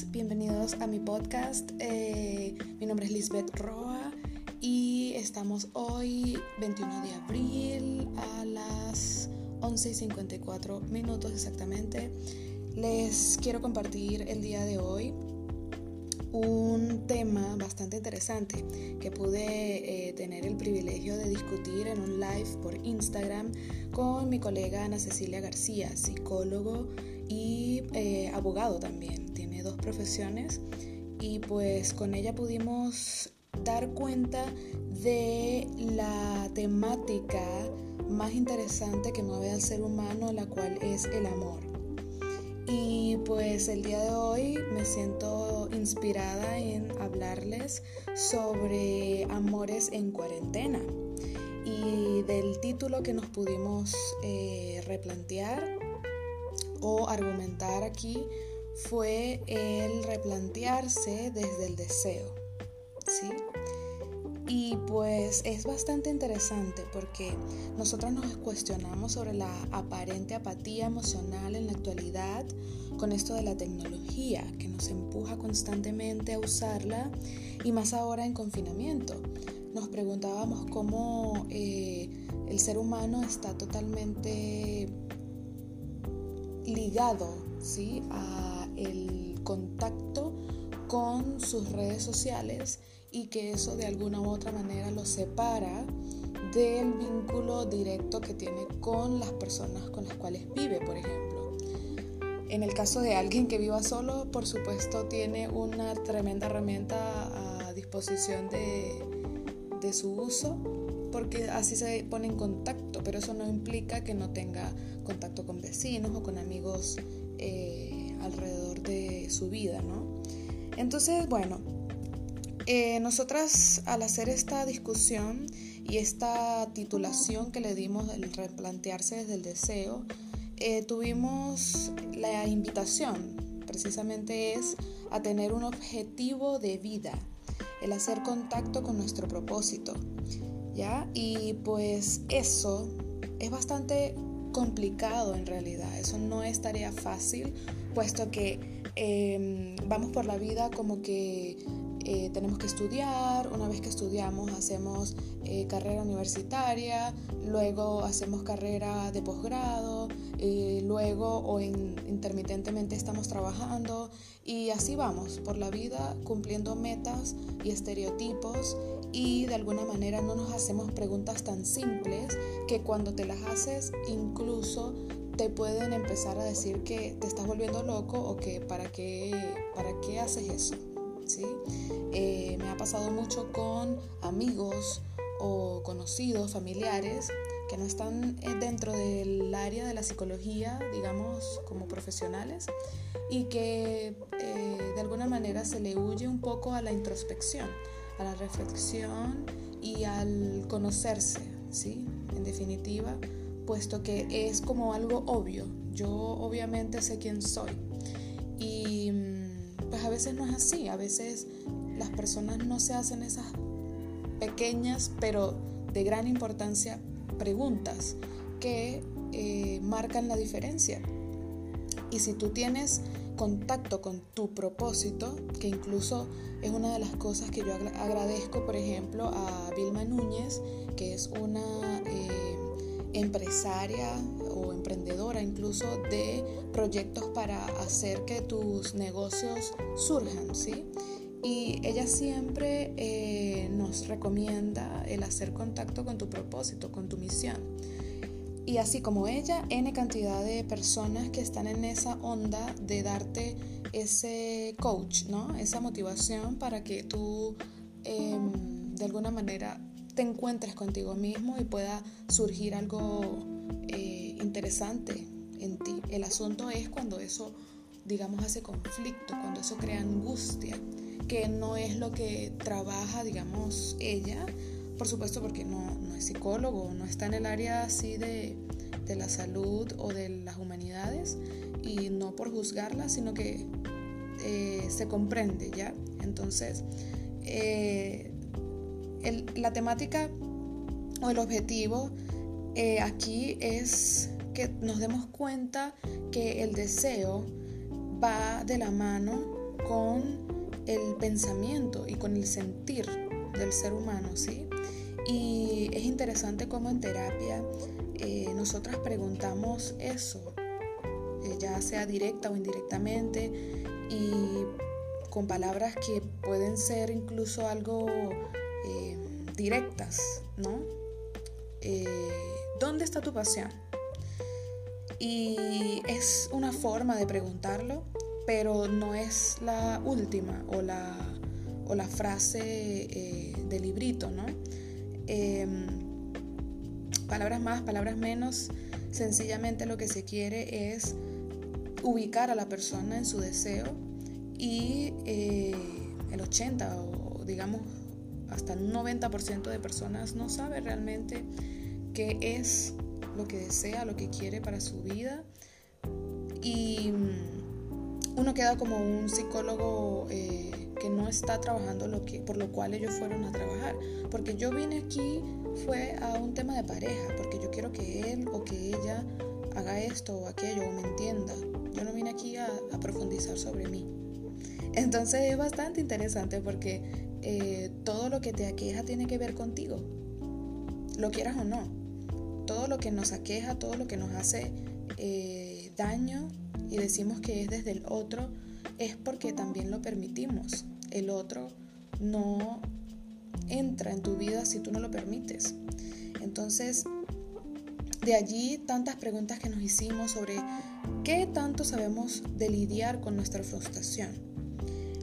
días, bienvenidos a mi podcast. Eh, mi nombre es Lisbeth Roa y estamos hoy 21 de abril a las 11 y 54 minutos exactamente. Les quiero compartir el día de hoy un tema bastante interesante que pude eh, tener el privilegio de discutir en un live por Instagram con mi colega Ana Cecilia García, psicólogo y eh, abogado también. Dos profesiones y pues con ella pudimos dar cuenta de la temática más interesante que mueve al ser humano, la cual es el amor. Y pues el día de hoy me siento inspirada en hablarles sobre amores en cuarentena. Y del título que nos pudimos eh, replantear o argumentar aquí fue el replantearse desde el deseo. ¿Sí? Y pues es bastante interesante porque nosotros nos cuestionamos sobre la aparente apatía emocional en la actualidad con esto de la tecnología que nos empuja constantemente a usarla y más ahora en confinamiento. Nos preguntábamos cómo eh, el ser humano está totalmente ligado ¿sí? a el contacto con sus redes sociales y que eso de alguna u otra manera lo separa del vínculo directo que tiene con las personas con las cuales vive, por ejemplo. En el caso de alguien que viva solo, por supuesto, tiene una tremenda herramienta a disposición de, de su uso, porque así se pone en contacto, pero eso no implica que no tenga contacto con vecinos o con amigos eh, alrededor de su vida, ¿no? Entonces, bueno, eh, nosotras al hacer esta discusión y esta titulación que le dimos del replantearse desde el deseo, eh, tuvimos la invitación, precisamente es a tener un objetivo de vida, el hacer contacto con nuestro propósito, ¿ya? Y pues eso es bastante complicado en realidad, eso no es tarea fácil, puesto que em, vamos por la vida como que eh, tenemos que estudiar, una vez que estudiamos hacemos eh, carrera universitaria, luego hacemos carrera de posgrado, y luego o intermitentemente estamos trabajando y así vamos por la vida cumpliendo metas y estereotipos y de alguna manera no nos hacemos preguntas tan simples que cuando te las haces incluso te pueden empezar a decir que te estás volviendo loco o que para qué, para qué haces eso. ¿sí? Eh, me ha pasado mucho con amigos o conocidos, familiares, que no están eh, dentro del área de la psicología, digamos, como profesionales, y que eh, de alguna manera se le huye un poco a la introspección, a la reflexión y al conocerse, ¿sí? En definitiva, puesto que es como algo obvio. Yo obviamente sé quién soy. Y pues a veces no es así, a veces las personas no se hacen esas pequeñas pero de gran importancia preguntas que eh, marcan la diferencia. Y si tú tienes contacto con tu propósito, que incluso es una de las cosas que yo agradezco, por ejemplo, a Vilma Núñez, que es una eh, empresaria o emprendedora incluso de proyectos para hacer que tus negocios surjan, ¿sí? Y ella siempre eh, nos recomienda el hacer contacto con tu propósito, con tu misión. Y así como ella, N cantidad de personas que están en esa onda de darte ese coach, ¿no? Esa motivación para que tú em, de alguna manera te encuentres contigo mismo y pueda surgir algo eh, interesante en ti. El asunto es cuando eso, digamos, hace conflicto, cuando eso crea angustia, que no es lo que trabaja, digamos, ella, por supuesto porque no, psicólogo, no está en el área así de, de la salud o de las humanidades, y no por juzgarla, sino que eh, se comprende, ¿ya? Entonces, eh, la temática o el objetivo eh, aquí es que nos demos cuenta que el deseo va de la mano con el pensamiento y con el sentir del ser humano, ¿sí? Y es interesante cómo en terapia eh, nosotras preguntamos eso, eh, ya sea directa o indirectamente, y con palabras que pueden ser incluso algo eh, directas, ¿no? ¿Dónde está tu pasión? Y es una forma de preguntarlo, pero no es la última o la, o la frase del librito, ¿no? Em, palabras más, palabras menos, sencillamente lo que se quiere es ubicar a la persona en su deseo y eh, el 80 o digamos hasta un 90% de personas no sabe realmente qué es lo que desea, lo que quiere para su vida. Y mm, uno queda como un psicólogo eh, que no está trabajando lo que, por lo cual ellos fueron a trabajar. Porque yo vine aquí fue a un tema de pareja, porque yo quiero que él o que ella haga esto o aquello o me entienda. Yo no vine aquí a, profundizar sobre mí. Entonces es bastante interesante porque eh, todo lo que te aqueja tiene que ver contigo, lo quieras o no. Todo lo que nos aqueja, todo lo que nos hace eh, daño y decimos que es desde el otro, es porque también lo permitimos. El otro no entra en tu vida si tú no lo permites. Entonces, de allí tantas preguntas que nos hicimos sobre qué tanto sabemos de lidiar con nuestra frustración.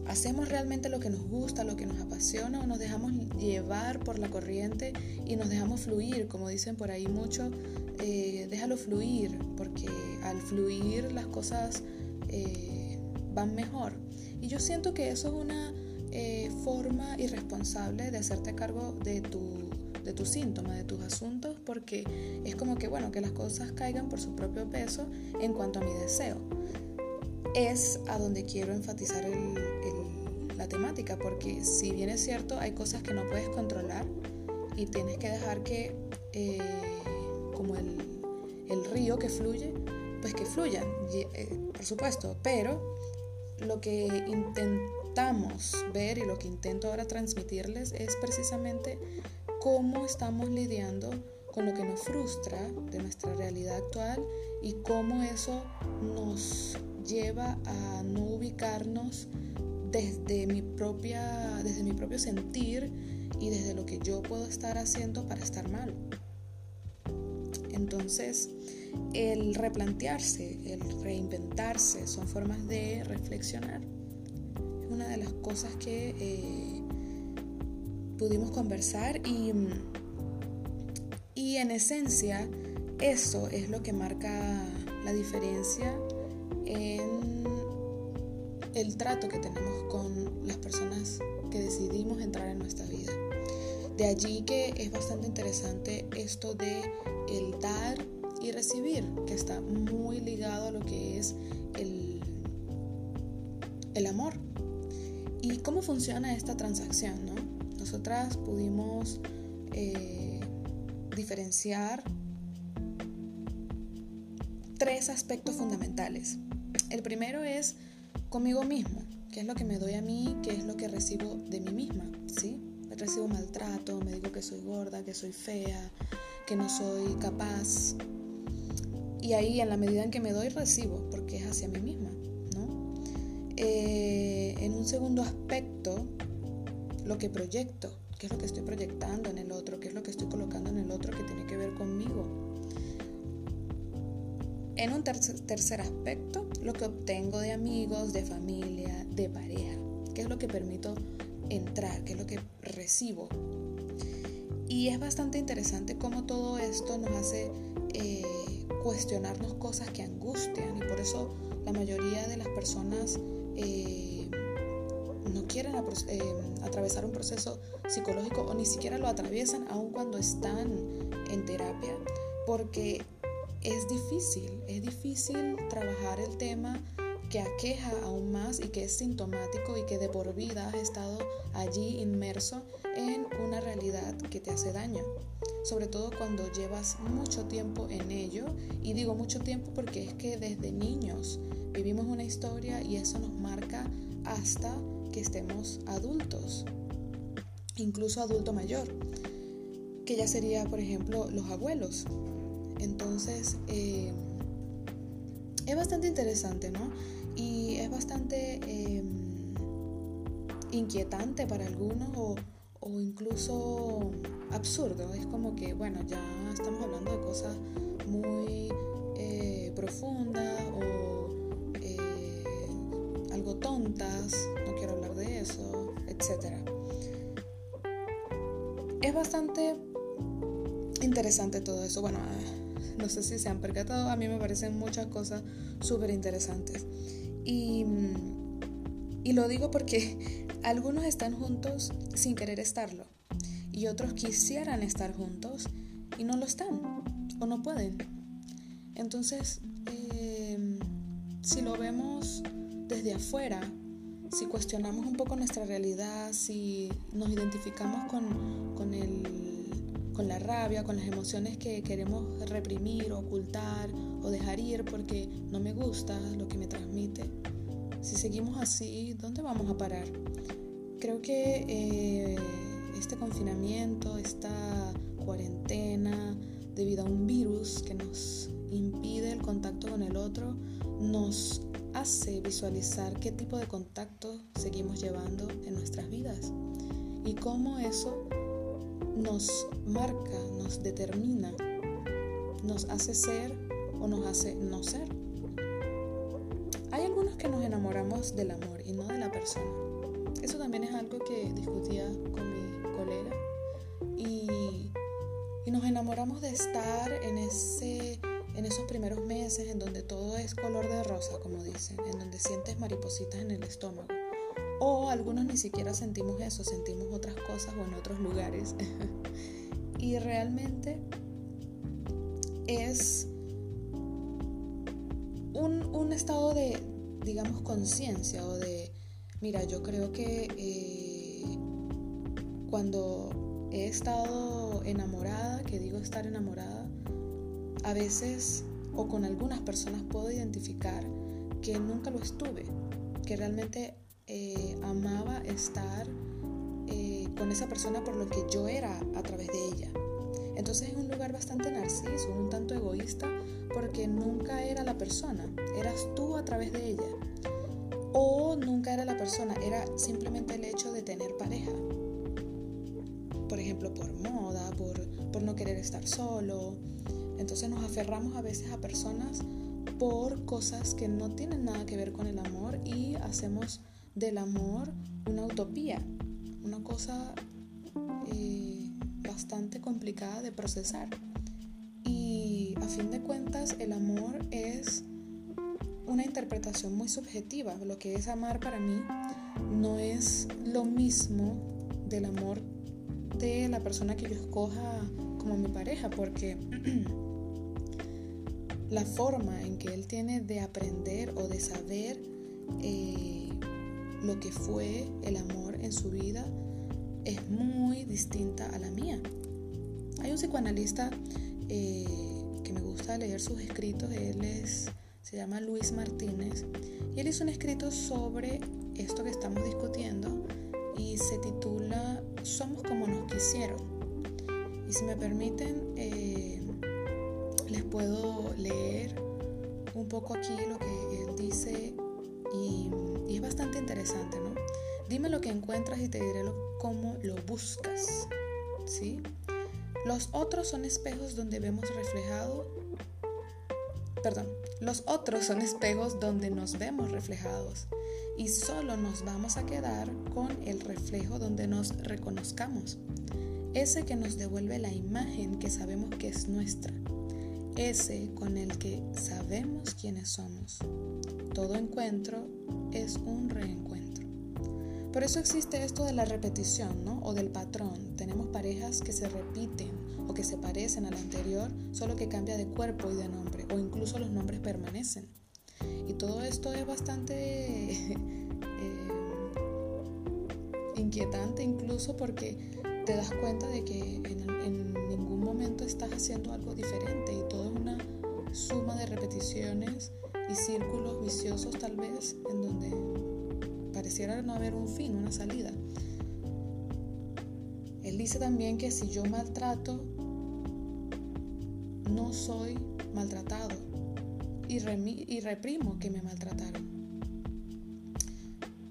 ¿Hacemos realmente lo que nos gusta, lo que nos apasiona o nos dejamos llevar por la corriente y nos dejamos fluir? Como dicen por ahí mucho, eh, déjalo fluir, porque al fluir las cosas eh, van mejor. Y yo siento que eso es una eh, forma irresponsable de hacerte cargo de tu, de tus síntomas, de tus asuntos, porque es como que, bueno, que las cosas caigan por su propio peso en cuanto a mi deseo. Es a donde quiero enfatizar la temática, porque si bien es cierto, hay cosas que no puedes controlar y tienes que dejar que, eh, como el, el, río que fluye, pues que fluyan, eh, por supuesto, pero lo que intentamos ver y lo que intento ahora transmitirles es precisamente cómo estamos lidiando con lo que nos frustra de nuestra realidad actual y cómo eso nos lleva a no ubicarnos desde mi propia desde mi propio sentir y desde lo que yo puedo estar haciendo para estar mal. Entonces, el replantearse, el reinventarse, son formas de reflexionar. Es una de las cosas que eh, pudimos conversar y, y en esencia eso es lo que marca la diferencia en el trato que tenemos con las personas que decidimos entrar en nuestra vida. De allí que es bastante interesante esto de el dar y recibir, que está muy ligado a lo que es el, el amor. ¿Y cómo funciona esta transacción? ¿no? Nosotras pudimos eh, diferenciar tres aspectos fundamentales. El primero es conmigo mismo, qué es lo que me doy a mí, qué es lo que recibo de mí misma, ¿sí? Recibo maltrato, me digo que soy gorda, que soy fea, que no soy capaz, y ahí en la medida en que me doy recibo, porque es hacia mí misma. ¿no? Eh, en un segundo aspecto, lo que proyecto, qué es lo que estoy proyectando en el otro, qué es lo que estoy colocando en el otro que tiene que ver conmigo. En un tercer aspecto, lo que obtengo de amigos, de familia, de pareja, qué es lo que permito entrar, qué es lo que recibo. Y es bastante interesante cómo todo esto nos hace eh, cuestionarnos cosas que angustian y por eso la mayoría de las personas eh, no quieren eh, atravesar un proceso psicológico o ni siquiera lo atraviesan aun cuando están en terapia porque es difícil, es difícil trabajar el tema que aqueja aún más y que es sintomático y que de por vida has estado allí inmerso en una realidad que te hace daño. Sobre todo cuando llevas mucho tiempo en ello. Y digo mucho tiempo porque es que desde niños vivimos una historia y eso nos marca hasta que estemos adultos, incluso adulto mayor, que ya sería, por ejemplo, los abuelos. Entonces, eh, es bastante interesante, ¿no? Y es bastante eh, inquietante para algunos o, incluso absurdo. Es como que, bueno, ya estamos hablando de cosas muy eh, profundas o algo tontas, no quiero hablar de eso, etc. Es bastante interesante todo eso. Bueno, no sé si se han percatado, a mí me parecen muchas cosas súper interesantes. Y, y lo digo porque algunos están juntos sin querer estarlo y otros quisieran estar juntos y no lo están o no pueden. Entonces, em, si lo vemos desde afuera, si cuestionamos un poco nuestra realidad, si nos identificamos con, con el con la rabia, con las emociones que queremos reprimir, ocultar o dejar ir porque no me gusta lo que me transmite. Si seguimos así, ¿dónde vamos a parar? Creo que eh, este confinamiento, esta cuarentena, debido a un virus que nos impide el contacto con el otro, nos hace visualizar qué tipo de contacto seguimos llevando en nuestras vidas y cómo eso nos marca, nos determina, nos hace ser o nos hace no ser. Hay algunos que nos enamoramos del amor y no de la persona. Eso también es algo que discutía con mi colega y, y nos enamoramos de estar en, ese, en esos primeros meses en donde todo es color de rosa, como dicen, en donde sientes maripositas en el estómago o algunos ni siquiera sentimos eso, sentimos otras cosas o en otros lugares. y realmente es un, estado de, digamos, conciencia o de, mira, yo creo que eh, cuando he estado enamorada, que digo estar enamorada, a veces o con algunas personas puedo identificar que nunca lo estuve, que realmente eh, amaba estar eh, con esa persona por lo que yo era a través de ella. Entonces es un lugar bastante narciso, un tanto egoísta, porque nunca era la persona, eras tú a través de ella. O nunca era la persona, era simplemente el hecho de tener pareja. Por ejemplo, por moda, por, por no querer estar solo. Entonces nos aferramos a veces a personas por cosas que no tienen nada que ver con el amor y hacemos del amor una utopía, una cosa eh, bastante complicada de procesar. Y a fin de cuentas el amor es una interpretación muy subjetiva. Lo que es amar para mí no es lo mismo del amor de la persona que yo escoja como mi pareja, porque la forma en que él tiene de aprender o de saber eh, lo que fue el amor en su vida es muy distinta a la mía. Hay un psicoanalista eh, que me gusta leer sus escritos, él es, se llama Luis Martínez, y él hizo un escrito sobre esto que estamos discutiendo y se titula Somos como nos quisieron. Y si me permiten, eh, les puedo leer un poco aquí lo que él dice y, es bastante interesante, ¿no? Dime lo que encuentras y te diré cómo lo buscas, ¿sí? Los otros son espejos donde vemos reflejado, perdón, los otros son espejos donde nos vemos reflejados y solo nos vamos a quedar con el reflejo donde nos reconozcamos, ese que nos devuelve la imagen que sabemos que es nuestra, ese con el que sabemos quiénes somos. Todo encuentro es un reencuentro. Por eso existe esto de la repetición, ¿no? O del patrón. Tenemos parejas que se repiten o que se parecen al anterior, solo que cambia de cuerpo y de nombre, o incluso los nombres permanecen. Y todo esto es bastante eh, inquietante incluso porque te das cuenta de que en, en, ningún momento estás haciendo algo diferente y todo es una suma de repeticiones y círculos viciosos tal vez en donde pareciera no haber un fin, una salida. Él dice también que si yo maltrato, no soy maltratado y, y reprimo que me maltrataron.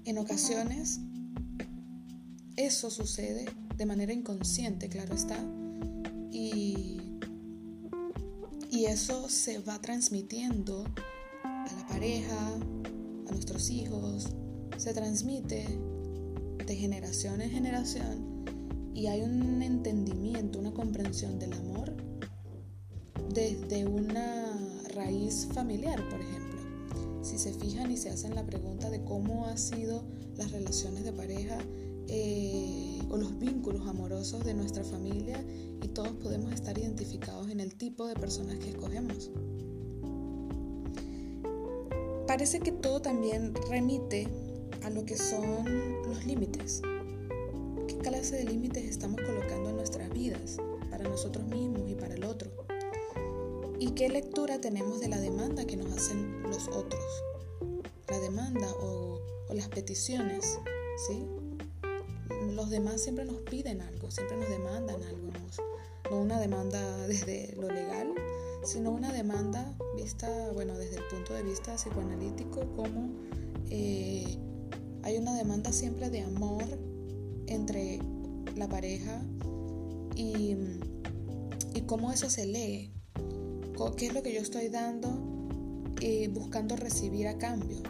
En ocasiones eso sucede de manera inconsciente, claro está, y, y eso se va transmitiendo a la pareja, a nuestros hijos, se transmite de generación en generación y hay un entendimiento, una comprensión del amor desde una raíz familiar, por ejemplo. Si se fijan y se hacen la pregunta de cómo han sido las relaciones de pareja eh, o los vínculos amorosos de nuestra familia y todos podemos estar identificados en el tipo de personas que escogemos. Parece que todo también remite a lo que son los límites. ¿Qué clase de límites estamos colocando en nuestras vidas para nosotros mismos y para el otro? ¿Y qué lectura tenemos de la demanda que nos hacen los otros? La demanda o, las peticiones, ¿sí? Los demás siempre nos piden algo, siempre nos demandan algo, no una demanda desde lo legal, sino una demanda vista, bueno, desde el punto de vista psicoanalítico, como eh, hay una demanda siempre de amor entre la pareja y, y cómo eso se lee qué es lo que yo estoy dando y buscando recibir a cambio.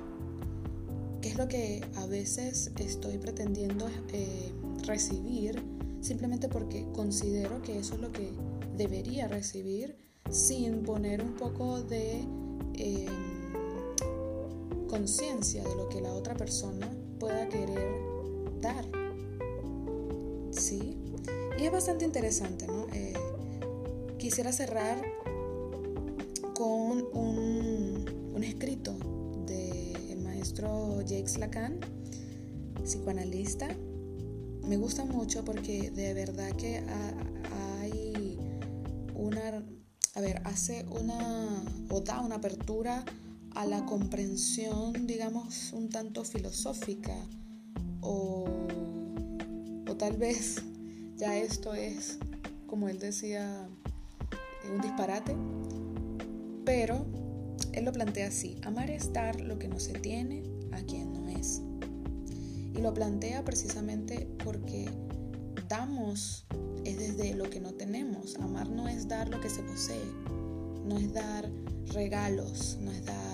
¿Qué es lo que a veces estoy pretendiendo eh, recibir simplemente porque considero que eso es lo que debería recibir sin poner un poco de em, conciencia de lo que la otra persona pueda querer dar? Sí. Y es bastante interesante, ¿no? Eh, quisiera cerrar con un, escrito del maestro Jacques Lacan, psicoanalista. Me gusta mucho porque de verdad que hay una, a ver, hace una, o da una apertura a la comprensión, digamos, un tanto filosófica o, o tal vez ya esto es, como él decía, un disparate, pero él lo plantea así, amar es dar lo que no se tiene a quien no es. Y lo plantea precisamente porque damos es desde lo que no tenemos. Amar no es dar lo que se posee, no es dar regalos, no es dar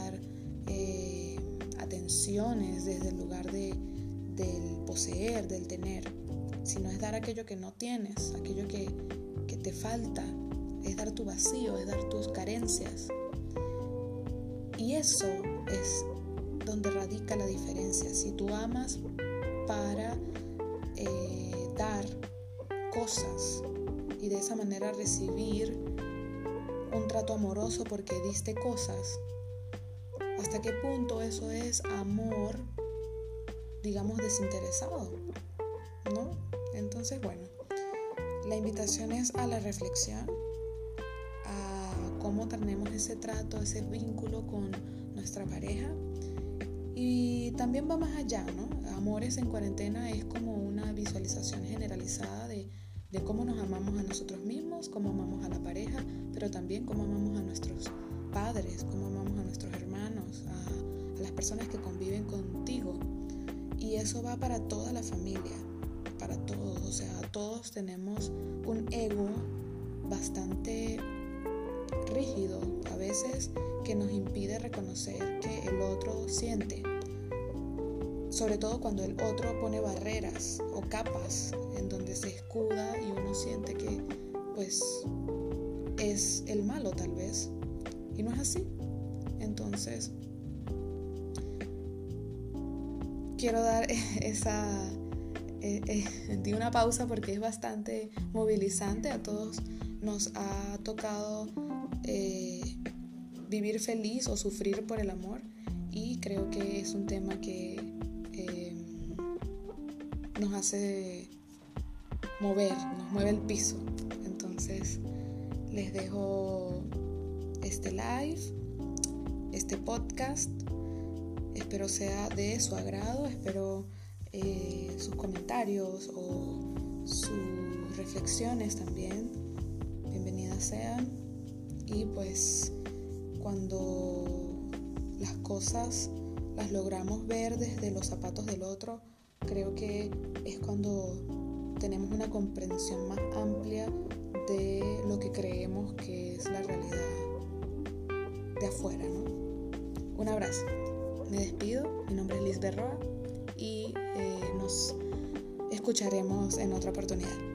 atenciones desde el lugar de, del poseer, del tener, sino es dar aquello que no tienes, aquello que, que te falta, es dar tu vacío, es dar tus carencias. Y eso es donde radica la diferencia. Si tú amas para eh, dar cosas y de esa manera recibir un trato amoroso porque diste cosas, ¿hasta qué punto eso es amor, digamos, desinteresado? ¿No? Entonces, bueno, la invitación es a la reflexión cómo tenemos ese trato, ese vínculo con nuestra pareja. Y también va más allá, ¿no? Amores en cuarentena es como una visualización generalizada de, cómo nos amamos a nosotros mismos, cómo amamos a la pareja, pero también cómo amamos a nuestros padres, cómo amamos a nuestros hermanos, a, a las personas que conviven contigo. Y eso va para toda la familia, para todos. O sea, todos tenemos un ego bastante rígido a veces que nos impide reconocer que el otro siente. Sobre todo cuando el otro pone barreras o capas en donde se escuda y uno siente que pues es el malo tal vez. Y no es así. Entonces, quiero dar esa... Eh, eh, di una pausa porque es bastante movilizante. A todos nos ha tocado eh, vivir feliz o sufrir por el amor y creo que es un tema que nos hace mover, nos mueve el piso. Entonces les dejo este live, este podcast Espero sea de su agrado, espero eh, sus comentarios o sus reflexiones también. Bienvenidas sean. Y pues cuando las cosas las logramos ver desde los zapatos del otro, creo que es cuando tenemos una comprensión más amplia de lo que creemos que es la realidad de afuera, ¿no? Un abrazo. Me despido. Mi nombre es Liz Berroa y eh, nos escucharemos en otra oportunidad.